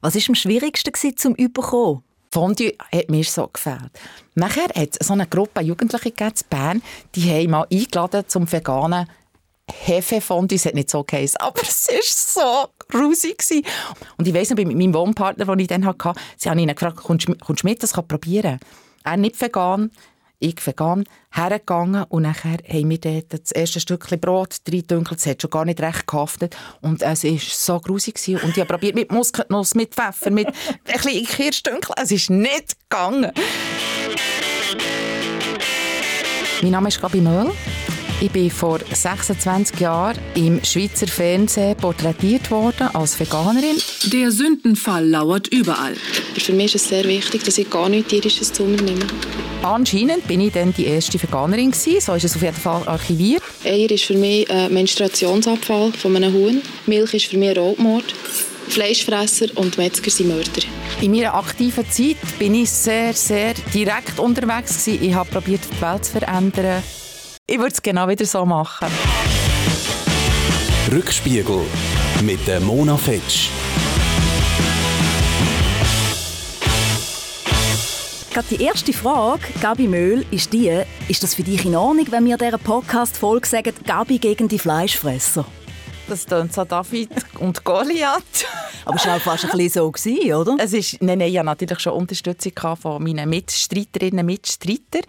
Was war am schwierigsten zum Überkommen? Fondue hat mir so gefällt. Nachher hat es so eine Gruppe Jugendliche in Bern, die haben mal eingeladen zum veganen Hefefondue. Es hat nicht so geheißen, aber es war so grusig. Und ich weiss noch, mit meinem Wohnpartner, den ich dann hatte, sie haben ihn gefragt, kommst du mit, das probieren? Er nicht vegan, ich vegan, hergegangen und nachher haben wir dort das erste Stückchen Brot reingedünkelt. Es hat schon gar nicht recht gehaftet und es war so grusig. Und ich habe probiert mit Muskatnuss, mit Pfeffer, mit ein bisschen Kirschstückchen. Es ist nicht gegangen. Mein Name ist Gabi Möll. Ich bin vor 26 Jahren im Schweizer Fernsehen porträtiert worden als Veganerin. Der Sündenfall lauert überall. Für mich ist es sehr wichtig, dass ich gar nichts Tierisches zu mir nehme. Anscheinend bin ich dann die erste Veganerin gewesen, so ist es auf jeden Fall archiviert. Eier ist für mich ein Menstruationsabfall von einem Huhn. Milch ist für mich Raubmord. Fleischfresser und Metzger sind Mörder. In meiner aktiven Zeit bin ich sehr, sehr direkt unterwegs gewesen. Ich habe probiert, die Welt zu verändern. Ich würde es genau wieder so machen. Rückspiegel mit der Mona Fetsch. Gerade die erste Frage, Gabi Möhl, ist die, ist das für dich in Ordnung, wenn wir dieser Podcast-Folge sagen, Gabi gegen die Fleischfresser? Das klingt so David und Goliath. Aber es war auch fast ein bisschen so, gewesen, oder? Es ist, nein, nein, ich hatte natürlich schon Unterstützung von meinen Mitstreiterinnen und Mitstreitern.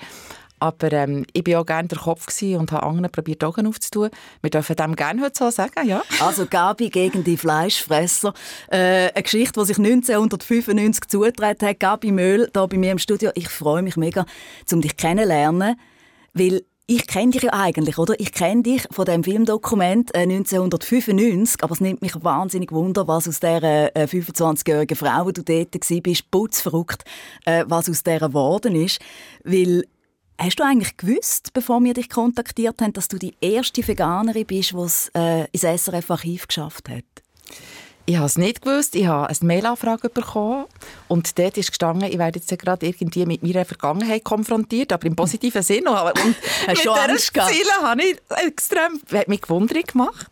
Aber ähm, ich war auch gerne der Kopf und habe anderen probiert, Augen aufzutun. Wir dürfen dem gerne heute so sagen, ja. Also Gabi gegen die Fleischfresser. Äh, eine Geschichte, die sich 1995 zugetragen hat. Gabi Möhl, hier bei mir im Studio. Ich freue mich mega, um dich kennenzulernen, weil ich kenne dich ja eigentlich, oder? Ich kenne dich von dem Filmdokument äh, 1995, aber es nimmt mich wahnsinnig wunder, was aus dieser äh, 25-jährigen Frau, die du dort warst, putzverrückt, äh, was aus dieser geworden ist. Weil Hast du eigentlich gewusst, bevor wir dich kontaktiert haben, dass du die erste Veganerin bist, die es äh, ins SRF-Archiv geschafft hat? Ich habe es nicht gewusst. Ich habe eine Mailanfrage bekommen und dort ist gestanden, ich werde jetzt gerade irgendwie mit meiner Vergangenheit konfrontiert, aber im positiven Sinn. Und mit dieser Ziele habe ich extrem, hat mich gewundert gemacht.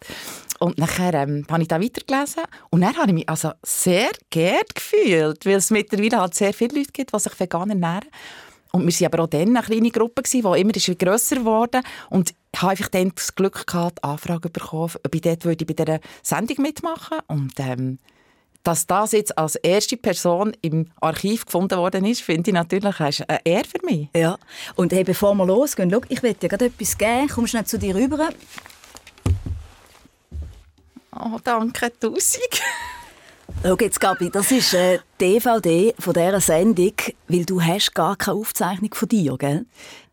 Und nachher ähm, habe ich da weitergelesen und dann habe ich mich also sehr geehrt gefühlt, weil es mittlerweile halt sehr viele Leute gibt, die sich vegan ernähren. Und wir waren aber auch dann eine kleine Gruppe, die immer grösser wurde. Und ich habe einfach dann das Glück gehabt, Anfragen bekommen, ob ich dort würde bei dieser Sendung mitmachen Und ähm, dass das jetzt als erste Person im Archiv gefunden worden ist, finde ich natürlich eine Ehre für mich. Ja, und hey, bevor wir losgehen, schau, ich will dir gerade etwas geben. Komm schnell zu dir rüber. Oh, danke, tausend. Schau jetzt, Gabi, das ist äh, DVD von dieser Sendung, weil du hast gar keine Aufzeichnung von dir, gell?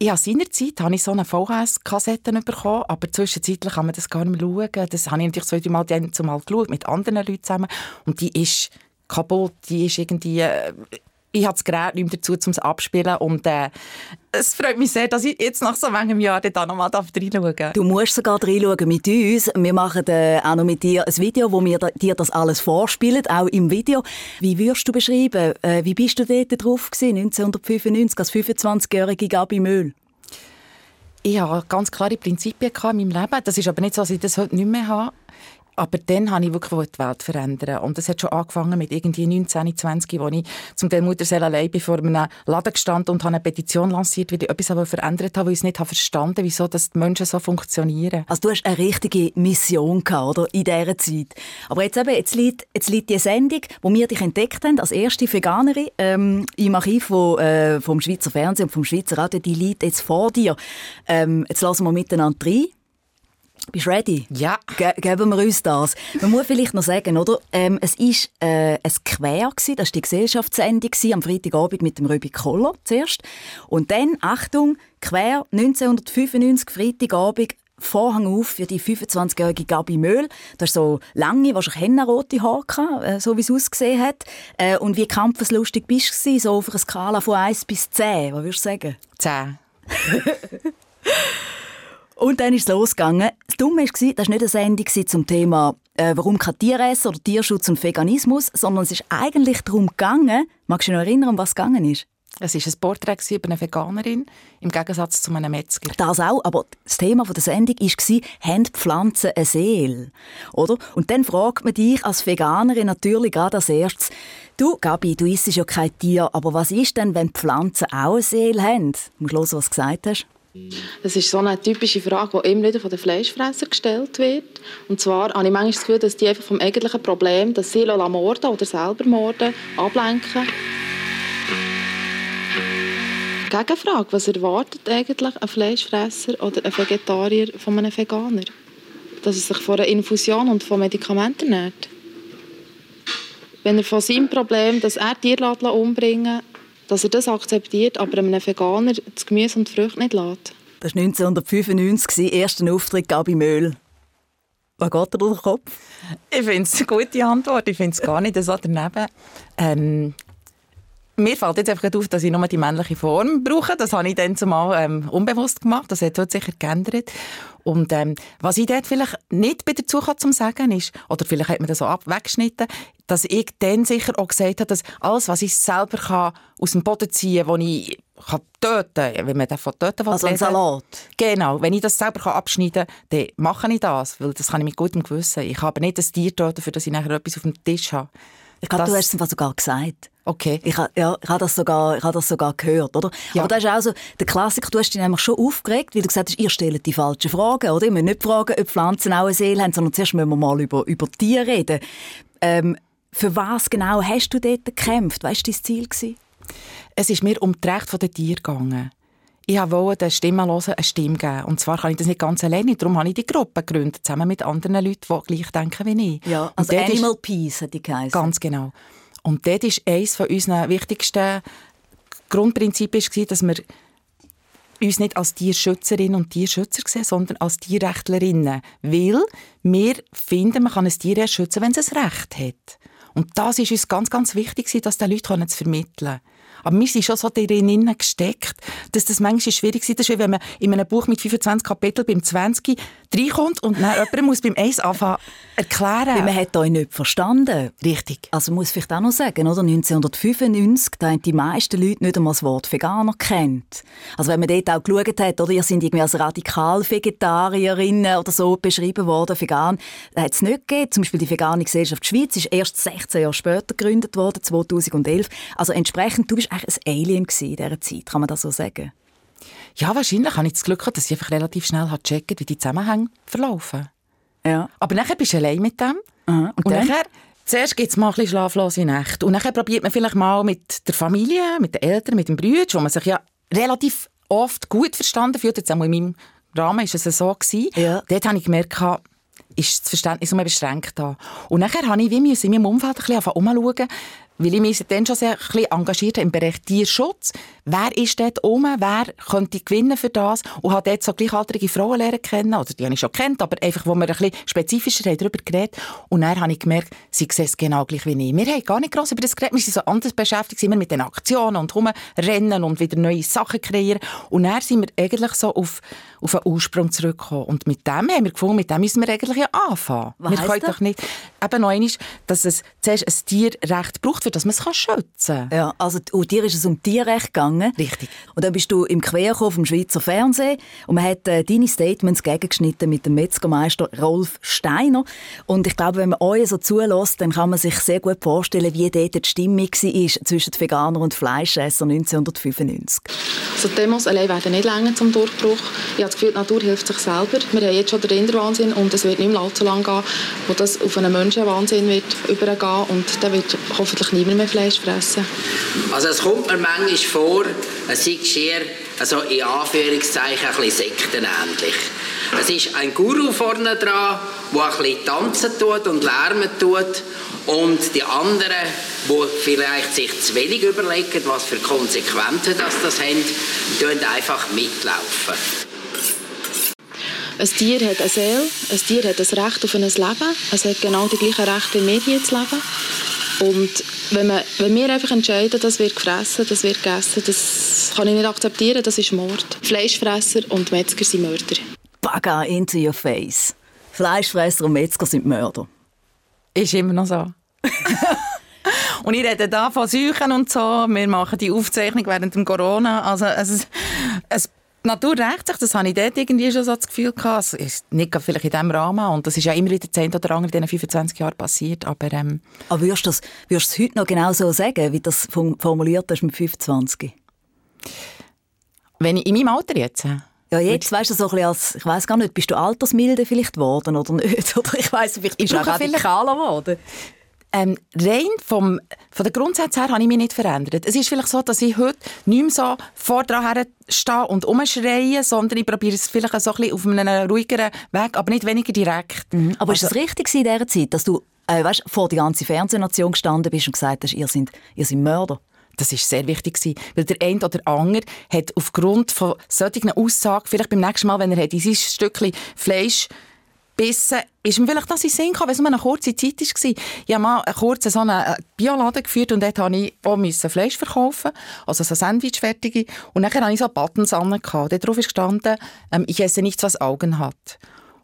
Ja, seinerzeit habe ich so eine VHS-Kassette bekommen, aber zwischenzeitlich kann man das gar nicht mehr schauen. Das habe ich natürlich so mal, zumal geschaut, mit anderen Leuten zusammen. Und die ist kaputt, die ist irgendwie... Äh, ich habe das Gerät nicht mehr dazu, um es abspielen. Und äh, es freut mich sehr, dass ich jetzt nach so langem Jahr da nochmal reinschauen darf. Du musst sogar reinschauen mit uns. Wir machen äh, auch noch mit dir ein Video, wo wir dir das alles vorspielen, auch im Video. Wie würdest du beschreiben, äh, wie bist du dort drauf gewesen, 1995, als 25-jährige Gabi Müll? Ich hatte ganz klare Prinzipien in meinem Leben. Das ist aber nicht so, dass ich das heute nicht mehr habe. Aber dann habe ich wirklich die Welt verändern. Und das hat schon angefangen mit irgendwie 19, 20, wo ich zum Teil Mutterseele allein bin vor einem Laden gestanden und habe eine Petition lanciert, weil ich etwas verändert habe, weil ich es nicht habe verstanden wieso dass die Menschen so funktionieren. Also du hast eine richtige Mission gehabt, oder? In dieser Zeit. Aber jetzt eben, jetzt liegt, jetzt liegt die Sendung, wo wir dich entdeckt haben, als erste Veganerin, ähm, im Archiv von, äh, vom Schweizer Fernsehen und vom Schweizer Radio, die liegt jetzt vor dir. Ähm, jetzt lassen wir miteinander rein. Bist du ready? Ja. Ge geben wir uns das. Man muss vielleicht noch sagen, oder? Ähm, es war äh, ein Quer, gewesen, das war die Gesellschaftssendung am Freitagabend mit dem Röbi Koller zuerst. Und dann, Achtung, Quer 1995, Freitagabend, Vorhang auf für die 25-jährige Gabi Möhl. Das ist so lange, wahrscheinlich hennenrote Haare, äh, so wie es ausgesehen hat. Äh, und wie kampfeslustig bist du so auf einer Skala von 1 bis 10? Was würdest du sagen? 10. Und dann ist es losgegangen. Das Dumme war, das war nicht eine Sendung zum Thema äh, «Warum kein Tieressen» oder «Tierschutz und Veganismus», sondern es ist eigentlich darum gegangen, magst du dich noch erinnern, um was es gegangen ist? Es war ein Porträt über eine Veganerin, im Gegensatz zu einem Metzger. Das auch, aber das Thema der Sendung war, haben Pflanzen eine Seele? Oder? Und dann fragt man dich als Veganerin natürlich gerade als erstes, du Gabi, du isst ja kein Tier, aber was ist denn, wenn Pflanzen auch eine Seele haben? Du musst hören, was du gesagt hast. Das ist so eine typische Frage, die immer wieder von den Fleischfressern gestellt wird. Und zwar habe ich manchmal das Gefühl, dass die einfach vom eigentlichen Problem, dass sie morden oder selber morden, ablenken. Gegenfrage, was erwartet eigentlich ein Fleischfresser oder ein Vegetarier von einem Veganer? Dass er sich von einer Infusion und von Medikamenten ernährt? Wenn er von seinem Problem, dass er Tiere umbringen dass er das akzeptiert, aber einem Veganer das Gemüse und die Früchte nicht lässt. Das war 1995, erster Auftritt Gabi Möhl. Was geht dir durch den Kopf? Ich finde es eine gute Antwort. Ich finde es gar nicht so daneben. Ähm, mir fällt jetzt einfach auf, dass ich nur die männliche Form brauche. Das habe ich dann zumal ähm, unbewusst gemacht. Das hat heute sicher geändert. Und ähm, was ich dort vielleicht nicht dazu kann, zum sagen ist, oder vielleicht hat man das so ab weggeschnitten, dass ich dann sicher auch gesagt habe, dass alles, was ich selber kann, aus dem Boden ziehen kann, ich kann töten wenn man davon töten will. Also ein Salat? Genau. Wenn ich das selber kann abschneiden kann, dann mache ich das, weil das kann ich mit gutem Gewissen. Ich habe nicht ein Tier töten, für das ich nachher etwas auf dem Tisch habe. Ich glaube, du hast es sogar gesagt. Okay. Ich, ja, ich habe das sogar, ich habe das sogar gehört, oder? Ja. Aber das ist auch so, der Klassiker, du hast dich nämlich schon aufgeregt, weil du gesagt hast, ihr stellt die falschen Fragen, oder? Ich muss nicht fragen, ob Pflanzen auch eine Seele haben, sondern zuerst müssen wir mal über, über Tiere reden. Ähm, für was genau hast du dort gekämpft? Was war dein Ziel? Gewesen? Es ist mir um das Recht der Tiere gegangen. Ich wollte den Stimmenlosen eine Stimme geben. Und zwar kann ich das nicht ganz alleine. Darum habe ich die Gruppe gegründet, zusammen mit anderen Leuten, die gleich denken wie ich. Ja, also Animal ist, Peace hat die geheißen. Ganz genau. Und dort war eines unserer wichtigsten Grundprinzipien, dass wir uns nicht als Tierschützerinnen und Tierschützer sehen, sondern als Tierrechtlerinnen. Weil wir finden, man kann ein Tier erst schützen, wenn es ein Recht hat. Und das ist uns ganz, ganz wichtig, das den Leuten zu vermitteln. Aber wir sind schon so darin gesteckt, dass das manchmal schwierig ist. Das ist wie wenn man in einem Buch mit 25 Kapiteln beim 20 reinkommt und dann jemand muss beim 1 anfangen erklären. Weil man hat euch nicht verstanden. Richtig. Also muss ich vielleicht auch noch sagen, oder? 1995, da haben die meisten Leute nicht einmal das Wort Veganer kennt. Also wenn man dort auch geschaut hat, oder ihr seid irgendwie als Radikal-Vegetarierinnen oder so beschrieben worden, vegan, hat es nicht gegeben. Zum Beispiel die Vegane Gesellschaft Schweiz ist erst 16 Jahre später gegründet worden, 2011. Also entsprechend, du bist eigentlich ein Alien in dieser Zeit, kann man das so sagen? Ja, wahrscheinlich habe ich das Glück gehabt, dass ich einfach relativ schnell gecheckt wie die Zusammenhänge verlaufen. Ja. Aber nachher bist du allein mit dem. Aha. Und, und nachher, zuerst gibt es mal ein bisschen schlaflose Nächte. Und nachher probiert man vielleicht mal mit der Familie, mit den Eltern, mit dem Bruder, wo man sich ja relativ oft gut verstanden fühlt. Jetzt auch in meinem Rahmen war es so. Gewesen. Ja. Dort habe ich gemerkt, ist das Verständnis um beschränkt da. Und nachher habe ich wie in meinem Umfeld ein bisschen umschauen, weil ich mich dann schon sehr engagiert im Bereich Tierschutz. Wer ist dort oben? Wer könnte gewinnen für das? Und habe dort so gleichaltrige Frauen lernen kennen. Oder die habe ich schon kennt, aber einfach, wo wir ein bisschen spezifischer haben darüber geredet Und dann habe ich gemerkt, sie sehen es genau gleich wie ich. Wir haben gar nicht gross über das geredet. Wir sind so anders beschäftigt, immer mit den Aktionen und rumrennen und wieder neue Sachen kreieren. Und dann sind wir eigentlich so auf, auf den Ursprung zurückgekommen. Und mit dem haben wir gefunden, mit dem müssen wir eigentlich ja anfangen. Was wir können doch nicht, eben noch einmal, dass es zuerst ein Tierrecht braucht, für das man es schützen kann. Ja, also und dir ist es um Tierrecht gegangen. Richtig. Und dann bist du im Querkommen vom Schweizer Fernsehen und man hat äh, deine Statements gegengeschnitten mit dem Metzgermeister Rolf Steiner. Und ich glaube, wenn man euch so zulässt, dann kann man sich sehr gut vorstellen, wie dort die Stimmung war zwischen den Veganern und Fleischessern 1995. Also die Demos allein werden nicht länger zum Durchbruch. Ich habe das Gefühl, die Natur hilft sich selber. Wir haben jetzt schon den Rinderwahnsinn und es wird nicht mehr allzu lange gehen, wo das auf einen Menschenwahnsinn wird übergehen und dann wird hoffentlich niemand mehr Fleisch fressen. Also es kommt mir manchmal vor, es ist schier, also in Anführungszeichen, ein bisschen sektenähnlich. Es ist ein Guru vorne dran, der ein bisschen tanzen tut und lärmen tut und die anderen, die vielleicht sich zu wenig überlegen, was für Konsequenzen das, das haben, tun einfach mitlaufen. Ein Tier hat eine Seele, ein Tier hat ein Recht auf ein Leben. Es hat genau die gleichen Rechte wie hier zu leben. Und wenn, man, wenn wir einfach entscheiden, das wird gefressen, das wird gegessen, das kann ich nicht akzeptieren, das ist Mord. Fleischfresser und Metzger sind Mörder. Baga into your face. Fleischfresser und Metzger sind Mörder. Ist immer noch so. Und ich rede da von Seuchen und so. Wir machen die Aufzeichnung während dem Corona. Also es, es die Natur rächt sich, das habe ich dort irgendwie schon so das Gefühl gehabt. Es ist nicht vielleicht in diesem Rahmen und das ist ja immer wieder 10 oder andere in diesen 25 Jahren passiert, aber... Ähm, aber würdest du es würdest heute noch genau so sagen, wie du das formuliert hast mit 25? Wenn ich in meinem Alter jetzt... Ja, jetzt weißt du so ein bisschen als, ich weiß gar nicht, bist du altersmilde vielleicht geworden oder nicht? Oder ich weiß, vielleicht bist du auch radikaler geworden. Ähm, rein vom, von den Grundsätzen her habe ich mich nicht verändert. Es ist vielleicht so, dass ich heute nicht mehr so vor dran stehe und umschreie, sondern ich probiere es vielleicht so ein bisschen auf einem ruhigeren Weg, aber nicht weniger direkt. Mhm. Aber also, ist es richtig in dieser Zeit, dass du äh, weißt, vor die ganze Fernsehnation gestanden bist und gesagt hast, ihr seid, ihr seid Mörder? Das ist sehr wichtig gewesen, weil der eine oder andere hat aufgrund von solchen Aussagen, vielleicht beim nächsten Mal, wenn er hat dieses Stückchen Fleisch bissen, ist mir vielleicht das in Sinn gekommen, weil es nur eine kurze Zeit war. Ich habe mal einen kurzen so einen Bioladen geführt und dort musste ich auch Fleisch verkaufen, also so Sandwich-fertige. Und dann hatte ich so Buttons an. Darauf ist gestanden, ähm, ich esse nichts, was Augen hat.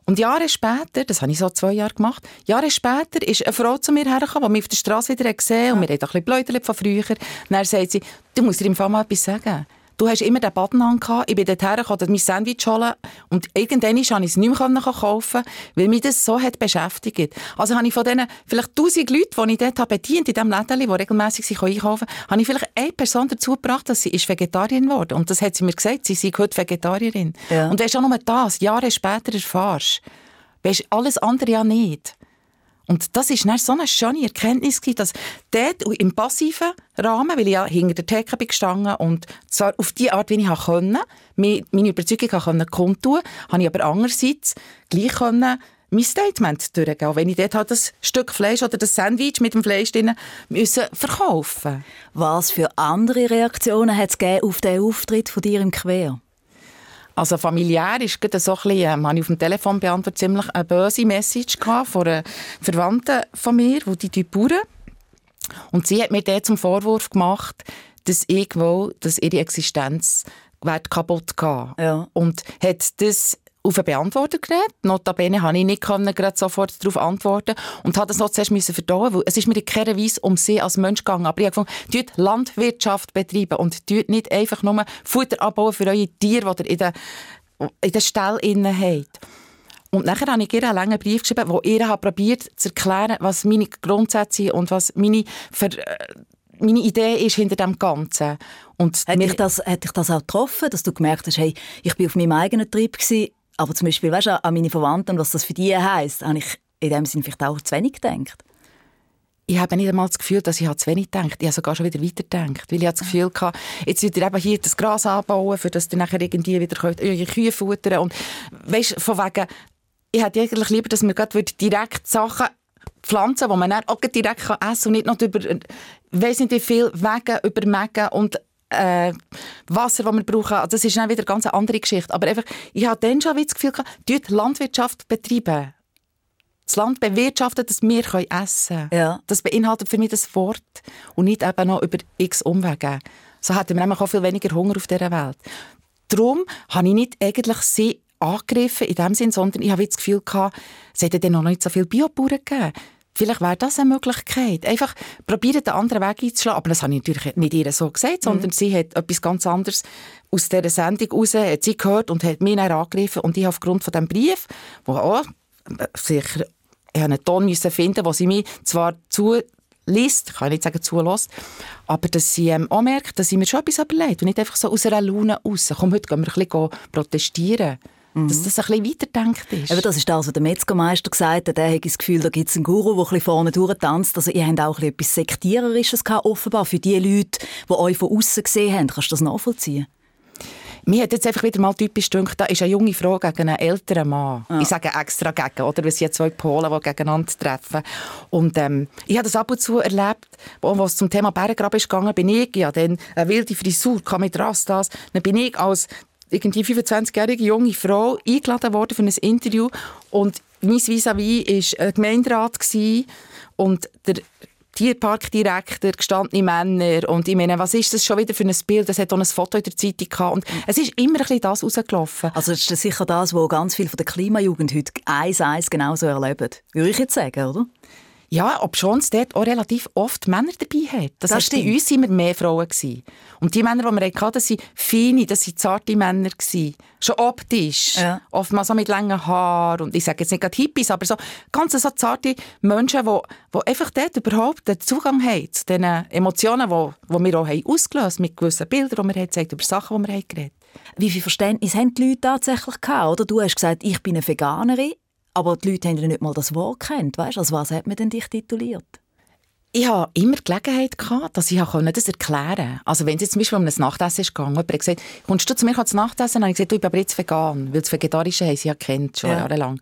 Und Jahre später, das habe ich so zwei Jahre gemacht, Jahre später ist eine Frau zu mir hergekommen, die mich auf der Straße wieder gesehen hat und wir haben ein bisschen Bläuterchen von früher. Und dann sagt sie, du musst dir im Fall mal etwas sagen. Du hast immer den Baden angehabt. Ich bin dorthin gekommen, mein Sandwich holen. Und irgendwann konnte ich es nicht mehr kaufen, weil mich das so hat beschäftigt. Also habe ich von diesen vielleicht tausend Leuten, die ich dort habe bedient, in diesem Läden, die regelmässig einkaufen habe ich vielleicht eine Person dazu gebracht, dass sie ist Vegetarierin geworden. Und das hat sie mir gesagt, sie sei heute Vegetarierin. Ja. Und wenn du auch nur das Jahre später erfährst, weisst alles andere ja nicht. Und das ist dann so eine schöne Erkenntnis dass dort im passiven Rahmen, weil ich ja hinter der Theke bin gestanden und zwar auf die Art, wie ich konnte, meine Überzeugung konnte kundtun, habe ich aber andererseits gleich können mein Statement durchgehen, wenn ich dort halt das Stück Fleisch oder das Sandwich mit dem Fleisch drin müssen verkaufen. Was für andere Reaktionen hat es auf den Auftritt von dir im Quer? Also familiär ist gerade so ein bisschen, ähm, habe ich auf dem Telefon beantwortet, ziemlich eine böse Message von einer Verwandten von mir, die die Bauern. Und sie hat mir dann zum Vorwurf gemacht, dass ich will, dass ihre Existenz kaputt geht. Ja. Und hat das auf einen Beantworter geredet. Notabene konnte ich nicht gerade sofort darauf antworten und musste das noch zuerst müssen verdauen, weil es ist mir in keiner Weise um sie als Mensch gegangen. Aber ich habe gefunden, Landwirtschaft betreiben und nicht einfach nur Futter abbauen für eure Tiere, die ihr in den, in den Stall habt. Und nachher habe ich ihr einen langen Brief geschrieben, wo ihr probiert zu erklären, was meine Grundsätze sind und was meine Ver äh, meine Idee ist hinter dem Ganzen. Und hat, dich das, hat dich das auch getroffen, dass du gemerkt hast, hey, ich bin auf meinem eigenen Trip gewesen, aber zum Beispiel weißt du, an meine Verwandten, was das für die heisst, habe ich in dem Sinne vielleicht auch zu wenig gedacht. Ich habe nicht einmal das Gefühl, dass ich zu wenig gedacht Ich habe sogar schon wieder weitergedacht. Weil ich das Gefühl hatte, jetzt wird ihr eben hier das Gras anbauen, für das ihr nachher irgendwie wieder könnt, eure Kühe futtern Und weißt, von wegen, ich hätte eigentlich lieber, dass man direkt Sachen pflanzen, die man dann auch direkt essen kann und nicht noch über, weiss nicht wie viel Wege übermegen und äh, Wasser, das wir brauchen. Also das ist dann wieder eine ganz andere Geschichte. Aber einfach, ich habe dann schon das Gefühl gehabt, die Landwirtschaft betreiben. Das Land bewirtschaften, dass wir essen können. Ja. Das beinhaltet für mich das Wort und nicht eben noch über x Umwege. So hätten wir nämlich auch viel weniger Hunger auf dieser Welt. Darum habe ich nicht eigentlich sie angegriffen in dem Sinn, sondern ich habe das Gefühl gehabt, es hätte dann noch nicht so viele Biobauern gegeben. Vielleicht wäre das eine Möglichkeit. Einfach probieren, den anderen Weg einzuschlagen. Aber das habe ich natürlich nicht ihr so gesagt, sondern mhm. sie hat etwas ganz anderes aus dieser Sendung heraus hat sie gehört und hat mich dann angegriffen. Und ich habe aufgrund von diesem Brief, wo auch sicher ich einen Ton finden wo sie mich zwar zu liest, kann ich nicht sagen zulässt, aber dass sie ähm, auch merkt, dass sie mir schon etwas überlegt und nicht einfach so aus einer Laune raus. Komm, heute gehen wir ein bisschen protestieren. Mhm. Dass das ein bisschen weiterdenkt ist. Eben, das ist das, was der Metzgermeister gesagt hat. Er hat das Gefühl, da gibt es einen Guru, der ein bisschen vorne durchtanzt. Also ihr habt auch etwas Sektiererisches gehabt, offenbar, für die Leute, die euch von außen gesehen haben. Kannst du das nachvollziehen? Mir hat jetzt einfach wieder mal typisch gedacht, da ist eine junge Frau gegen einen älteren Mann. Ja. Ich sage extra gegen, oder? Weil sie zwei Polen, die gegeneinander treffen. Und ähm, ich habe das ab und zu erlebt, wo es zum Thema Berggraben ist gegangen, bin ich, ja, dann eine wilde Frisur, kam mit Rastas, dann bin ich als irgendwie 25-jährige junge Frau eingeladen worden für ein Interview und mein vis-à-vis war ein Gemeinderat und der Tierparkdirektor, gestandene Männer und ich meine, was ist das schon wieder für ein Bild? Es hat auch ein Foto in der Zeitung gehabt und es ist immer ein bisschen das rausgelaufen. Also ist das sicher das, was ganz viel von der Klimajugend heute eins eins genauso erleben, würde ich jetzt sagen, oder? Ja, ob schon es dort auch relativ oft Männer dabei hat. Das, das heißt, bei uns waren wir mehr Frauen. Gewesen. Und die Männer, die wir hatten, das waren feine, das waren zarte Männer. Gewesen. Schon optisch. Ja. Oftmals so mit langen Haaren. Und ich sage jetzt nicht gerade Hippies, aber so ganz so zarte Menschen, die, die einfach dort überhaupt den Zugang haben zu den Emotionen, die, die wir auch haben ausgelöst haben, mit gewissen Bildern, die wir haben gezeigt über Sachen, die wir haben geredet Wie viel Verständnis haben die Leute tatsächlich gehabt? Oder? Du hast gesagt, ich bin eine Veganerin. Aber die Leute haben ja nicht mal das Wort kennt, weißt? Als was hat man denn dich tituliert? Ich hatte immer die Gelegenheit, gehabt, dass ich das erklären konnte. Also wenn es jetzt zum Beispiel um ein Nachtessen ist gegangen, jemand hat gesagt, kommst du zu mir zum Nachtessen? Dann habe ich gesagt, du, ich bin aber jetzt vegan, weil das Vegetarische haben sie ja kennt, schon ja. jahrelang.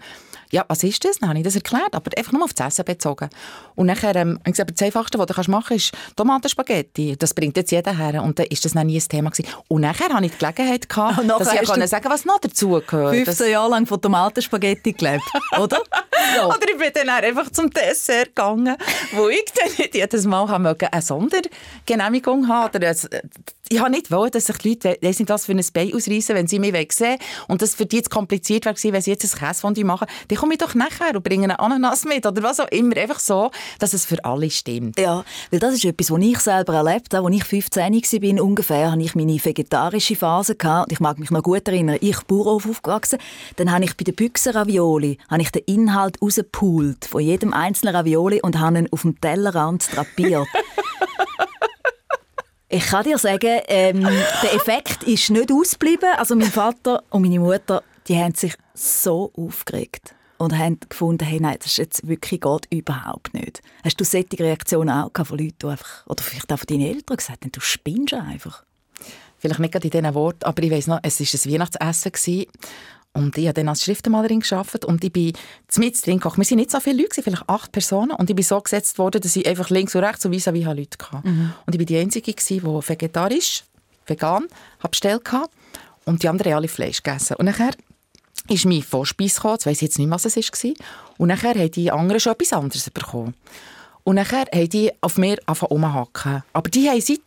Ja, was ist das? Dann habe ich das erklärt, aber einfach nur auf das Essen bezogen. Und nachher ähm, ich gesagt, das Einfachste, was du machen kannst, ist Tomatenspaghetti. Das bringt jetzt jeder her. Und dann ist das noch nie ein Thema gewesen. Und nachher hatte ich die Gelegenheit, gehabt, dass ich konnte sagen was noch dazu gehört. 15 Jahre lang von Tomatenspaghetti gelebt, oder? ja. Oder ich bin dann einfach zum Dessert gegangen, wo ich dann nicht jedes Mal eine Sondergenehmigung haben oder ich habe nicht wollen, dass sich die Leute, weiss nicht was für ein Bein ausreißen, wenn sie mich sehen Und das für die jetzt kompliziert wäre, wenn sie jetzt ein Käsefondue machen. Dann komme ich doch nachher und bringe eine Ananas mit oder was auch immer. Einfach so, dass es für alle stimmt. Ja, weil das ist etwas, was ich selber erlebt habe. Als ich 15 war, ungefähr, hatte ich meine vegetarische Phase. Gehabt. Ich mag mich noch gut erinnern, ich Bauernhof aufgewachsen. Dann habe ich bei den Büchsenravioli den Inhalt rausgepult von jedem einzelnen Ravioli und habe ihn auf dem Tellerrand drapiert. Ich kann dir sagen, ähm, der Effekt ist nicht ausgeblieben. Also mein Vater und meine Mutter, die haben sich so aufgeregt und haben gefunden, hey, nein, das ist jetzt wirklich geht überhaupt nicht. Hast du solche Reaktionen auch von Leuten, die einfach, oder vielleicht auch von deinen Eltern gesagt haben, du spinnst einfach? Vielleicht nicht gerade in diesen Worten, aber ich weiß noch, es war ein Weihnachtsessen und ich habe dann als Schriftenmalerin gearbeitet und ich bin mit drin gekocht. Wir waren nicht so viele Leute, vielleicht acht Personen. Und ich bin so gesetzt worden, dass ich einfach links und rechts so vis wie Leute hatte. Mhm. Und ich war die Einzige, die vegetarisch, vegan, bestellt hatte. Und die anderen alle Fleisch gegessen. Und nachher ist mein Vorspeis gekommen, jetzt weiss ich jetzt nicht, was es war. Und nachher haben die anderen schon etwas anderes bekommen. Und nachher haben die auf mir angefangen Aber die haben seit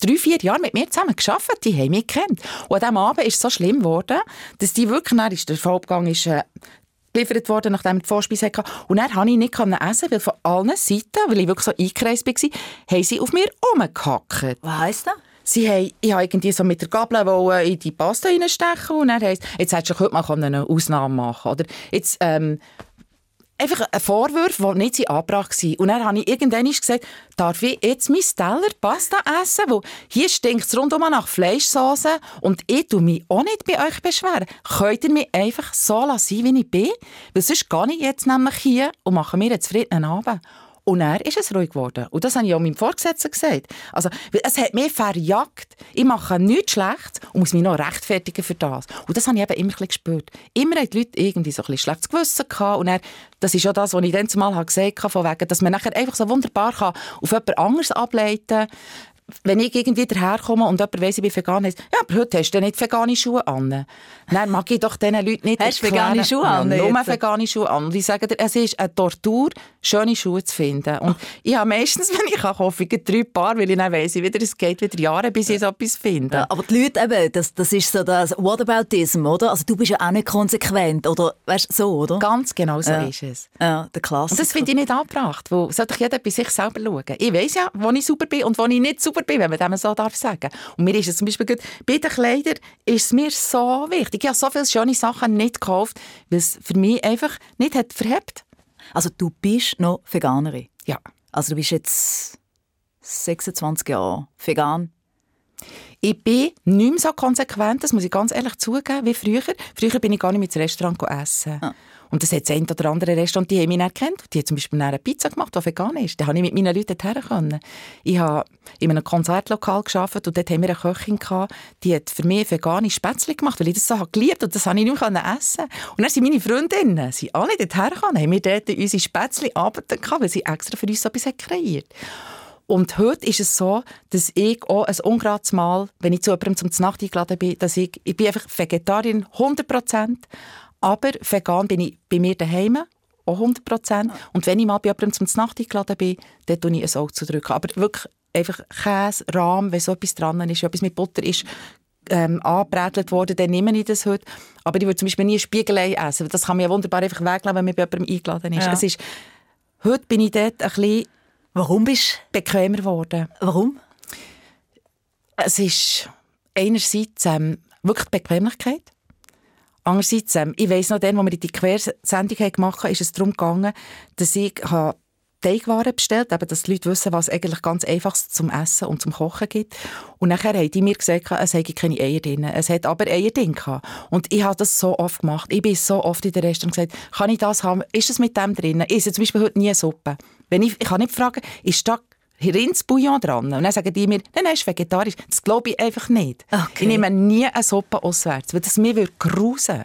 drei, vier Jahre mit mir zusammen gearbeitet. Die haben mich gekannt. Und an diesem Abend ist es so schlimm geworden, dass die wirklich, dann ist der Vollabgang ist, äh, geliefert worden, nachdem die Vorspeise hatte. Und dann konnte ich nicht essen, weil von allen Seiten, weil ich wirklich so eingekreist war, haben sie auf mir rumgehackt. Was heisst das? Sie haben, ich habe irgendwie so mit der Gabel in die Pasta reinstechen und dann heisst, jetzt hättest du heute mal eine Ausnahme machen Oder jetzt, ähm, einfach ein Vorwurf, der nicht angebracht war. Und dann habe ich irgendwann gesagt, darf ich jetzt mein Teller Pasta essen? Weil hier stinkt es rundum nach Fleischsauce und ich tue mich auch nicht bei euch beschweren. Könnt ihr mich einfach so lassen, wie ich bin? Weil sonst gehe ich jetzt nämlich hier und mache mir einen zufriedenen Abend. Und er ist es ruhig geworden. Und das habe ich auch meinem Vorgesetzten gesagt. Also, es hat mich verjagt. Ich mache nichts schlecht und muss mich noch rechtfertigen für das. Und das habe ich eben immer ein gespürt. Immer haben die Leute irgendwie so ein bisschen schlechtes Gewissen gehabt. Und er, das ist auch das, was ich dann zumal gesagt habe, von wegen, dass man nachher einfach so wunderbar kann auf jemand anderes ableiten kann wenn ich irgendwie daherkomme und jemand weiss, ich bin vegan, heisst, ja, aber heute hast du nicht vegane Schuhe an. Dann mag ich doch diesen Leuten nicht Hast du vegane Schuhe an? Ja, nur vegane Schuhe an. Und ich sage dir, es ist eine Tortur, schöne Schuhe zu finden. Und ich habe meistens, wenn ich hoffe, ich drei Paar, weil ich dann weiss, wieder, es geht wieder Jahre, bis ich so etwas finde. Ja, aber die Leute eben, das, das ist so das Whataboutism, oder? Also du bist ja auch nicht konsequent, oder? Weißt so, oder? Ganz genau so ja. ist es. Ja, der Klassiker. Und das finde ich nicht angebracht, wo sollte doch jeder bei sich selber schauen. Ich weiss ja, wo ich super bin und wo ich nicht super super bin, wenn man dem so darf sagen Und mir ist es zum Beispiel gut, bei den Kleidern ist es mir so wichtig. Ich habe so viele schöne Sachen nicht gekauft, weil es für mich einfach nicht hat verhebt. Also du bist noch Veganerin? Ja. Also du bist jetzt 26 Jahre vegan? Ich bin nicht mehr so konsequent, das muss ich ganz ehrlich zugeben, wie früher. Früher bin ich gar nicht mit ins Restaurant essen. Ah. Und das hat ein oder andere Restaurant, die haben mich erkannt. Die hat zum Beispiel eine Pizza gemacht, die vegan ist. Da habe ich mit meinen Leuten können. Ich habe in einem Konzertlokal gearbeitet und dort haben wir eine Köchin gehabt, die hat für mich vegane Spätzle gemacht, weil ich das so geliebt und das habe ich nicht mehr essen Und dann sind meine Freundinnen, sie alle dort hergekommen, haben mir dort unsere Spätzle arbeitet, weil sie extra für uns so etwas kreiert und heute ist es so, dass ich auch ein ungerades Mal, wenn ich zu jemandem zum Nacht eingeladen bin, dass ich, ich bin einfach Vegetarierin, 100 Prozent, aber vegan bin ich bei mir daheim, auch 100 Prozent. Und wenn ich mal bei jemandem zum Nacht eingeladen bin, dann drücke ich ein Auge zu drücken. Aber wirklich einfach Käse, Rahm, wenn so etwas dran ist, wenn etwas mit Butter ist, ähm, angebrätelt worden, dann nehme ich das heute. Aber ich würde zum Beispiel nie ein Spiegelei essen. Das kann man ja wunderbar einfach weglassen, wenn man bei jemandem eingeladen ist. Ja. Es ist heute bin ich dort ein bisschen Warum bist du bequemer geworden. Warum? Es ist einerseits ähm, wirklich die Bequemlichkeit. Andererseits, ähm, ich weiss noch, als wir die Quersendung gemacht haben, ist es darum gegangen, dass ich Teigwaren bestellt, eben, dass die Leute wissen, was eigentlich ganz einfaches zum Essen und zum Kochen gibt. Und nachher haben die mir gesagt, es hätte keine Eier drin. Es hat aber Eier drin. Und ich habe das so oft gemacht. Ich bin so oft in der Restaurant gesagt, kann ich das haben? Ist es mit dem drin? Ich esse zum Beispiel heute nie Suppe. Wenn ich, ich kann nicht fragen, ist da Rindsbouillon dran? Und dann sagen die mir, nein, nein, ist vegetarisch. Das glaube ich einfach nicht. Okay. Ich nehme nie eine Suppe auswärts, weil das mir grusen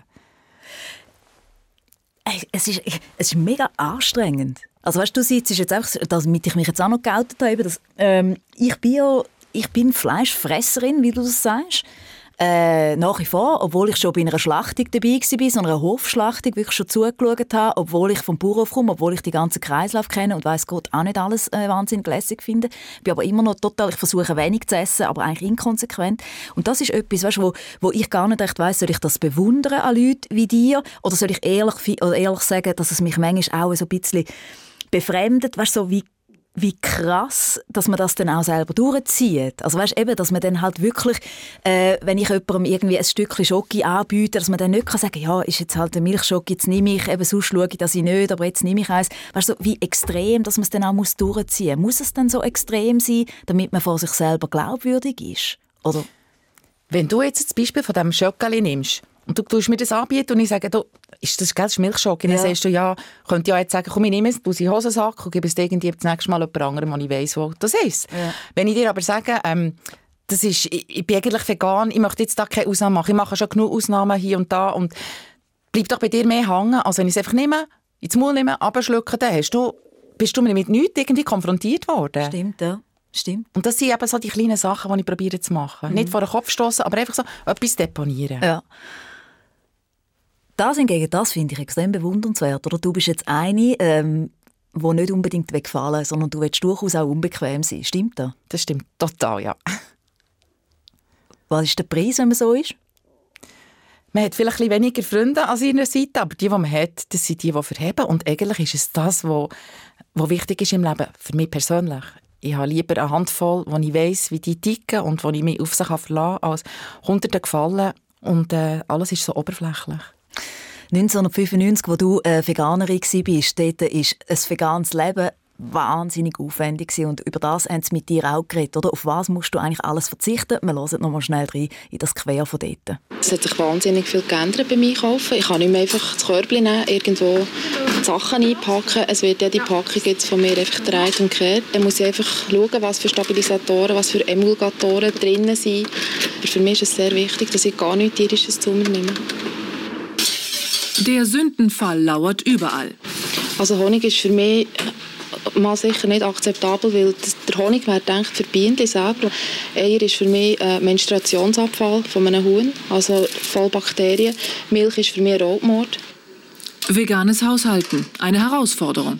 es ist, es ist mega anstrengend. Also weißt du, sitzt jetzt einfach, damit ich mich jetzt auch noch geoutet habe, dass, ähm, ich bin ja, ich bin Fleischfresserin, wie du das sagst. Äh, nach wie vor, obwohl ich schon bei einer Schlachtung dabei war, so einer Hofschlachtung, wirklich schon zugeschaut habe, obwohl ich vom Bauernhof komme, obwohl ich die ganzen Kreislauf kenne und weiß Gott auch nicht alles äh, wahnsinnig lässig finde. Bin aber immer noch total, ich versuche wenig zu essen, aber eigentlich inkonsequent. Und das ist etwas, weißt, wo, wo ich gar nicht echt weiss, soll ich das bewundern an Leuten wie dir oder soll ich ehrlich, oder ehrlich sagen, dass es mich manchmal auch so ein bisschen befremdet, weißt, so wie wie krass, dass man das dann auch selber durchzieht. Also weißt eben, dass man dann halt wirklich, äh, wenn ich jemandem irgendwie ein Stückchen Schoki anbiete, dass man dann nicht kann sagen, ja, ist jetzt halt eine Milchschoki, jetzt nehme ich, eben sonst schaue ich, dass ich nicht, aber jetzt nehme ich eins. Weißt du, so, wie extrem, dass man es dann auch muss durchziehen muss. Es dann so extrem sein, damit man vor sich selber glaubwürdig ist? Oder? Wenn du jetzt das Beispiel von diesem Schokali nimmst, und du tust mir das anbieten und ich sage, du, ist das, gell, das ist Milchschock? Und dann sagst du, ja, könnte ja jetzt sagen, komm, ich nehme es, du sie Hosensack und gebe es irgendwie das nächste Mal jemand anderem, wo ich weiss, wo das ist. Ja. Wenn ich dir aber sage, ähm, das ist, ich, ich, bin eigentlich vegan, ich möchte jetzt da keine Ausnahme machen, ich mache schon genug Ausnahmen hier und da und bleib doch bei dir mehr hängen, als wenn ich es einfach nehme, ins Maul nehme, abschlucken, dann hast du, bist du mit nichts irgendwie konfrontiert worden. Stimmt, ja. Stimmt. Und das sind eben so die kleinen Sachen, die ich probiere zu machen. Mhm. Nicht vor den Kopf stoßen, aber einfach so etwas deponieren. Ja. Das hingegen, das finde ich extrem bewundernswert. Oder du bist jetzt eine, ähm, wo nicht unbedingt wegfallen, sondern du willst durchaus auch unbequem sein. Stimmt das? Das stimmt total, ja. Was ist der Preis, wenn man so ist? Man hat vielleicht ein weniger Freunde an seiner Seite, aber die, die man hat, das sind die, die verheben. Und eigentlich ist es das, was, was wichtig ist im Leben, für mich persönlich. Ich habe lieber eine Handvoll, wo ich weiss, wie die ticken und wo ich mich auf sie verlassen kann, als hunderte gefallen und äh, alles ist so oberflächlich. 1995, wo du äh, Veganerin warst, dort ist ein veganes Leben wahnsinnig aufwendig und über das haben sie mit dir auch geredet, oder? Auf was musst du eigentlich alles verzichten? Wir hören noch mal schnell rein in das Quer von dort. Es hat sich wahnsinnig viel geändert beim Einkaufen. Ich kann nicht mehr einfach das Körbchen nehmen, irgendwo Sachen einpacken. Es wird ja die Packung jetzt von mir einfach gedreht und gekehrt. Dann muss ich einfach schauen, was für Stabilisatoren, was für Emulgatoren drin sind. Aber für mich ist es sehr wichtig, dass ich gar nichts tierisches zu mir nehme. Der Sündenfall lauert überall. Also Honig ist für mich mal sicher nicht akzeptabel, weil der Honig wäre gedacht für Bienen selber. Eier ist für mich ein Menstruationsabfall von einem Huhn, also voll Bakterien. Milch ist für mich Rotmord. Veganes Haushalten, eine Herausforderung.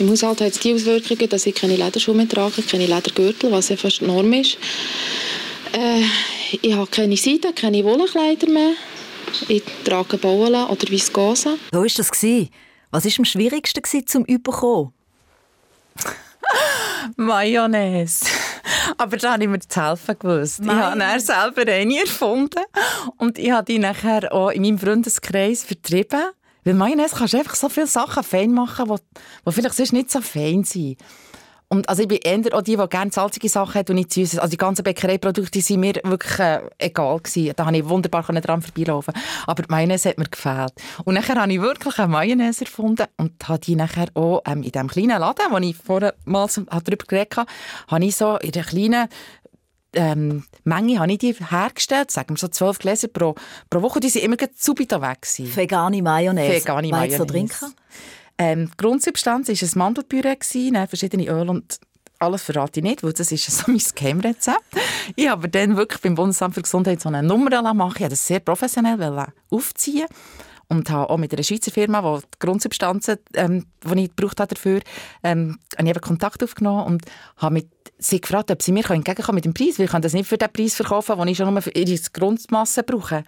Im Haushalt hat es die Auswirkungen, dass ich keine Lederschuhe mehr trage, keine Ledergürtel, was ja fast Norm ist. Äh, ich habe keine Seide, keine Wollenkleider mehr. Ich trage Bauen oder Viskose. So war das. Was war am schwierigsten zum Überkommen? Mayonnaise. Aber da habe ich mir zu helfen gewusst. Ich habe dann selber eine erfunden und ich habe die nachher auch in meinem Freundeskreis vertrieben. Weil Mayonnaise kannst du einfach so viele Sachen fein machen, die vielleicht sonst nicht so fein sind. Und also ich bin eher auch die, die gerne salzige Sachen hat und nicht süßes. Also die ganzen Bäckereiprodukte sind mir wirklich äh, egal gewesen. Da konnte ich wunderbar dran vorbeilaufen. Aber die Mayonnaise hat mir gefällt. Und nachher habe ich wirklich eine Mayonnaise erfunden und habe die nachher auch ähm, in diesem kleinen Laden, wo ich vorher mal darüber geredet habe, habe ich so in der kleinen ähm, Menge habe ich die hergestellt, sagen wir so zwölf Gläser pro, pro Woche, die sind immer subito weg gewesen. Vegane Mayonnaise. Vegane Mayonnaise. trinken? Ähm, die Grundsubstanz war ein Mandelpüree, verschiedene Öle und alles verrate ich nicht, weil das ist so mein Geheimrezept. Ich habe dann wirklich beim Bundesamt für Gesundheit so eine Nummer machen. Ich habe das sehr professionell aufziehen und habe auch mit einer Schweizer Firma, die die Grundsubstanzen, ähm, die ich gebraucht habe dafür, ähm, habe ich Kontakt aufgenommen und habe mit sie gefragt, ob sie mir entgegenkommen mit dem Preis, weil ich kann das nicht für den Preis verkaufen, den ich schon nur für ihre Grundmasse brauche.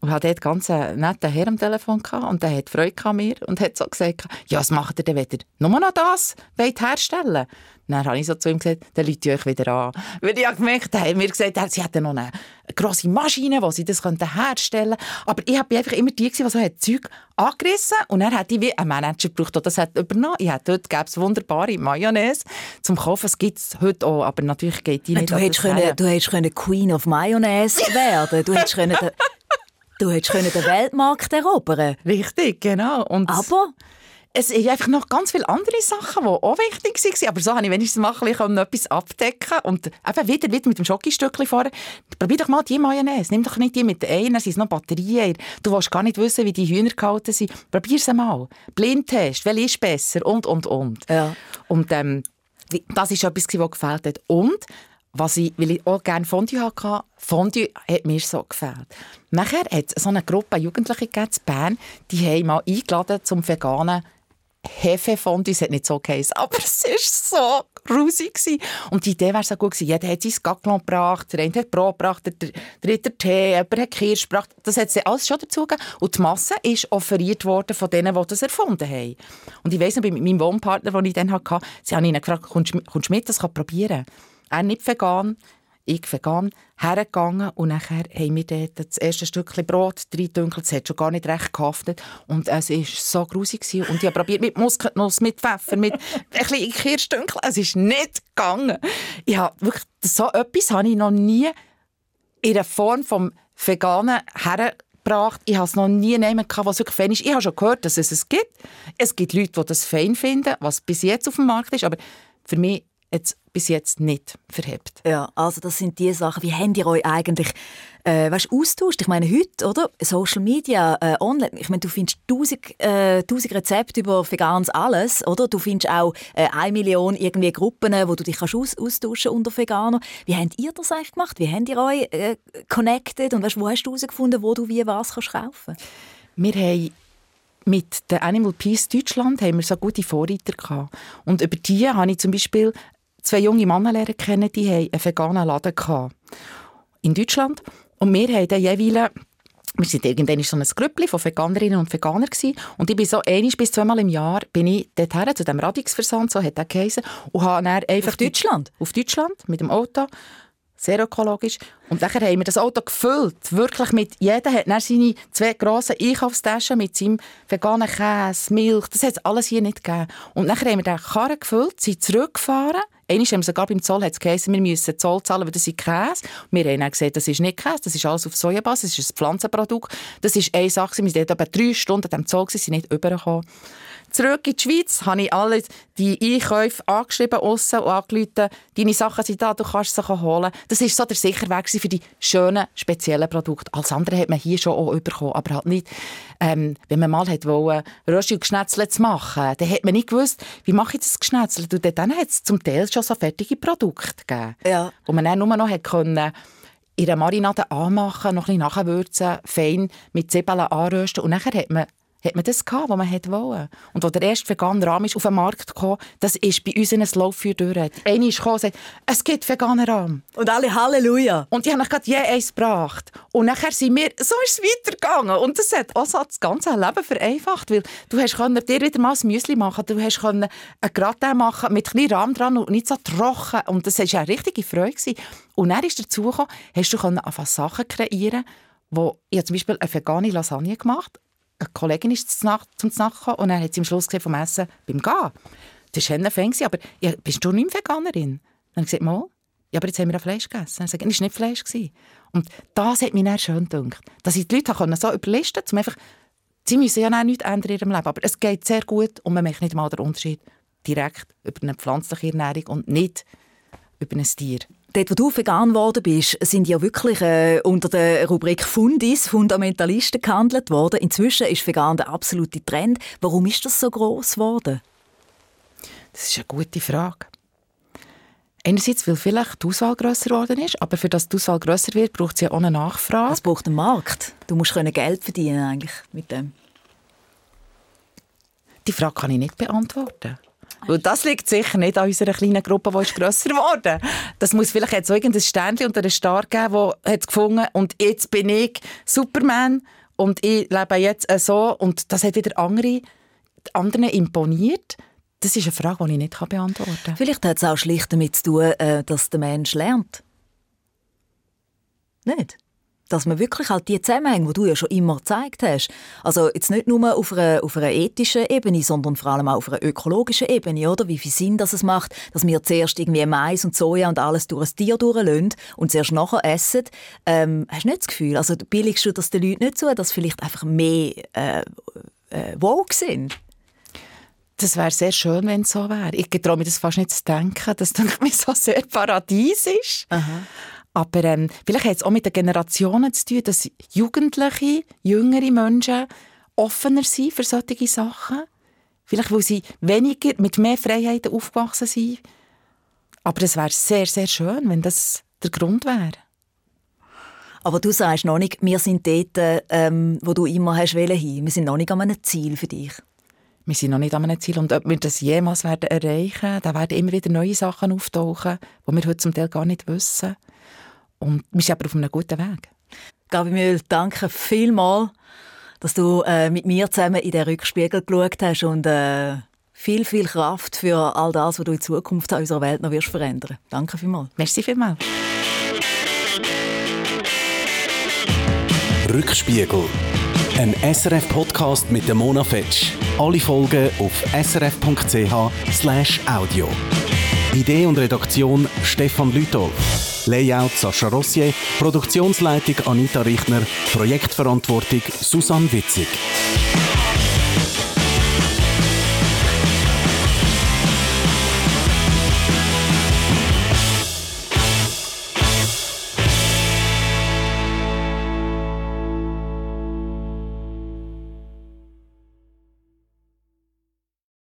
Und hatte dort ganz einen netten Herr am Telefon gehabt, und der hat Freude an mir und hat so gesagt, ja, was macht ihr denn, ihr nur noch das wollt herstellen dann habe ich so zu ihm gesagt, dann ihr euch wieder an. Weil ich habe gemerkt, er hat mir gesagt, sie hätten noch eine grosse Maschine, wo sie das herstellen könnten. Aber ich habe einfach immer die, die so hat Zeug angerissen und er hätte wie ein Manager gebraucht, der das hat übernommen. Ich hätte dort gäbe es wunderbare Mayonnaise zum Kaufen. Das gibt es heute auch, aber natürlich geht die nicht. Du hättest, können, du hättest können Queen of Mayonnaise werden. Du hättest können Du hättest den Weltmarkt erobern Richtig, genau. Und Aber es sind einfach noch ganz viele andere Sachen, die auch wichtig waren. Aber so konnte ich wenigstens mal etwas abdecken und eben wieder, wieder mit dem Schokostückchen vorne. Probier doch mal die Mayonnaise. Nimm doch nicht die mit einer, sind noch Batterien. Du willst gar nicht wissen, wie die Hühner gehalten sind. Probier sie mal. Blindtest, welche ist besser und, und, und. Ja. Und ähm, das ist etwas, was gefällt hat. Und was ich, weil ich auch gerne Fondue hatte, Fondue hat mir so gefällt. Nachher hat es so eine Gruppe Jugendliche gegeben in Bern, die haben mal eingeladen zum veganen Hefefondue, es hat nicht so geheißen, aber es war so grusig. Und die Idee wäre so gut gewesen. Jeder hat sein Gaclon gebracht, der eine hat Brot gebracht, der dritte Tee, jemand hat Kirsch gebracht. Das hat sie alles schon dazu gegeben. Und die Masse ist offeriert worden von denen, die das erfunden haben. Und ich weiss noch, bei meinem Wohnpartner, den ich dann hatte, sie haben ihn gefragt, kommst du mit, das probieren? Er nicht vegan, ich vegan, hergegangen und nachher haben wir dort das erste Stückchen Brot reingedünkelt. Es hat schon gar nicht recht gehaftet und es war so grusig. Und ich habe probiert mit Muskatnuss, mit Pfeffer, mit ein bisschen Kirschstückchen. Es ist nicht gegangen. Ich habe wirklich, so etwas habe ich noch nie in der Form vom veganen hergebracht. Ich habe es noch nie nehmen was wirklich fein ist. Ich habe schon gehört, dass es es gibt. Es gibt Leute, die das fein finden, was bis jetzt auf dem Markt ist, aber für mich jetzt bis jetzt nicht verhebt. Ja, also das sind die Sachen. Wie habt ihr euch eigentlich äh, weißt, austauscht? Ich meine, heute, oder? Social Media, äh, online, ich meine, du findest tausend, äh, tausend Rezepte über veganes alles, oder? Du findest auch äh, eine Million irgendwie Gruppen, wo du dich kannst aus austauschen unter Veganer. Wie habt ihr das eigentlich gemacht? Wie habt ihr euch äh, connected? Und weißt, wo hast du herausgefunden, wo du wie was kannst kaufen Wir haben mit der Animal Peace Deutschland haben wir so gute Vorreiter gehabt. Und über die habe ich zum Beispiel zwei junge Männer lernen kennen, die haben einen veganen Laden gehabt. in Deutschland. Und wir haben dann jeweils wir sind irgendwann so ein Grüppli von Veganerinnen und Veganern gewesen. und ich bin so einmal bis zweimal im Jahr bin ich dorthin zu dem Radixversand, so hat er geheißen, und habe dann einfach... Auf Deutschland? Auf Deutschland, mit dem Auto, sehr ökologisch. Und dann haben wir das Auto gefüllt, wirklich mit, jeder hat dann seine zwei grossen Einkaufstaschen mit seinem veganen Käse, Milch, das hat es alles hier nicht gegeben. Und dann haben wir den Karren gefüllt, sind zurückgefahren, Einmal haben wir sogar beim Zoll hat geheißen, wir müssen Zoll zahlen, weil das ist Käse. Wir haben dann gesagt, das ist nicht Käse, das ist alles auf Sojabasis, das ist ein Pflanzenprodukt. Das ist eine Sache, wir sind etwa drei Stunden am Zoll, sind nicht übergekommen. Zurück in die Schweiz habe ich alle die Einkäufe angeschrieben aussen und angerufen, deine Sachen sind da, du kannst sie holen. Das war so der Sicherweg für die schönen, speziellen Produkte. Alles andere hat man hier schon auch bekommen, aber halt nicht, ähm, wenn man mal wollte, Rösti und Geschnetzle zu machen, dann hat man nicht gewusst, wie mache ich das Geschnetzle. Und dann hat es zum Teil schon so fertige Produkte gegeben, ja. wo man dann nur noch hat können, in der Marinade anmachen, noch ein bisschen nachwürzen, fein mit Zwiebeln anrösten und nachher hat man hat man das gehabt, was man wollte. Und als der erste vegane Rahmen ist auf den Markt kam, das ist bei uns ein Lauffeuer durch. Einer ist gekommen und sagt, es gibt veganen Rahmen. Und alle Halleluja. Und die haben gerade je eins gebracht. Und nachher sind wir, so ist es weitergegangen. Und das hat auch das ganze Leben vereinfacht, weil du hast können, dir wieder mal ein Müsli machen, du hast können ein Gratin machen mit ein Rahmen dran und nicht so trocken. Und das war eine richtige Freude. Und dann ist dazu gekommen, hast du einfach Sachen kreieren wo ich habe zum Beispiel eine vegane Lasagne gemacht eine Kollegin ist zum Nacht, zum Nacht und dann hat sie am Schluss gesehen vom Essen beim Gehen. Das war ein Fan, aber ja, bist du nicht Veganerin? Dann habe ich gesagt, ja, aber jetzt haben wir Fleisch gegessen. Dann gesagt, es war nicht Fleisch. Gewesen. Und das hat mich dann schön gedacht, dass ich die Leute so überlisten konnte, einfach, sie müssen ja nichts ändern in ihrem Leben, aber es geht sehr gut und man merkt nicht mal den Unterschied direkt über eine pflanzliche Ernährung und nicht über ein Tier. Dort, wo du vegan geworden bist, sind ja wirklich äh, unter der Rubrik Fundis, Fundamentalisten gehandelt worden. Inzwischen ist vegan der absolute Trend. Warum ist das so groß geworden? Das ist eine gute Frage. Einerseits, weil vielleicht die Auswahl grösser geworden ist, aber für das die Auswahl grösser wird, braucht es ja auch eine Nachfrage. Es braucht einen Markt. Du musst Geld verdienen eigentlich mit dem. Die Frage kann ich nicht beantworten. Weil das liegt sicher nicht an unserer kleinen Gruppe, die ist grösser geworden. Das muss vielleicht jetzt irgendein Sternchen unter einem Star geben, das hat gefunden und jetzt bin ich Superman und ich lebe jetzt so und das hat wieder andere, anderen imponiert. Das ist eine Frage, die ich nicht beantworten kann. Vielleicht hat es auch schlicht damit zu tun, äh, dass der Mensch lernt. Nicht? Dass man wirklich halt die Zusammenhänge, die du ja schon immer gezeigt hast, also jetzt nicht nur auf einer, auf einer ethischen Ebene, sondern vor allem auch auf einer ökologischen Ebene, oder? Wie viel Sinn das es macht, dass wir zuerst irgendwie Mais und Soja und alles durch ein Tier durchlösen und zuerst nachher essen. Ähm, hast du nicht das Gefühl, also billigst du das den Leuten nicht zu, dass vielleicht einfach mehr äh, äh, woke sind? Das wäre sehr schön, wenn es so wäre. Ich traue mir das fast nicht zu denken, dass das so sehr Paradies ist. Aha. Aber ähm, vielleicht hat es auch mit den Generationen zu tun, dass Jugendliche, jüngere Menschen offener sind für solche Sachen. Vielleicht, weil sie weniger, mit mehr Freiheiten aufgewachsen sind. Aber es wäre sehr, sehr schön, wenn das der Grund wäre. Aber du sagst noch nicht, wir sind dort, ähm, wo du immer hast hin. Wir sind noch nicht an einem Ziel für dich. Wir sind noch nicht an einem Ziel. Und ob wir das jemals werden erreichen werden, da werden immer wieder neue Sachen auftauchen, die wir heute zum Teil gar nicht wissen. Und wir sind aber auf einem guten Weg. Gabi Mühl, danke vielmals, dass du äh, mit mir zusammen in den Rückspiegel geschaut hast und äh, viel, viel Kraft für all das, was du in Zukunft an unserer Welt noch wirst verändern. Danke vielmals. Merci vielmals. Rückspiegel. Ein SRF-Podcast mit der Mona Fetsch. Alle Folgen auf srf.ch/audio. Idee und Redaktion Stefan Lütolf. Layout Sascha Rossier, Produktionsleitung Anita Richtner, Projektverantwortung Susanne Witzig.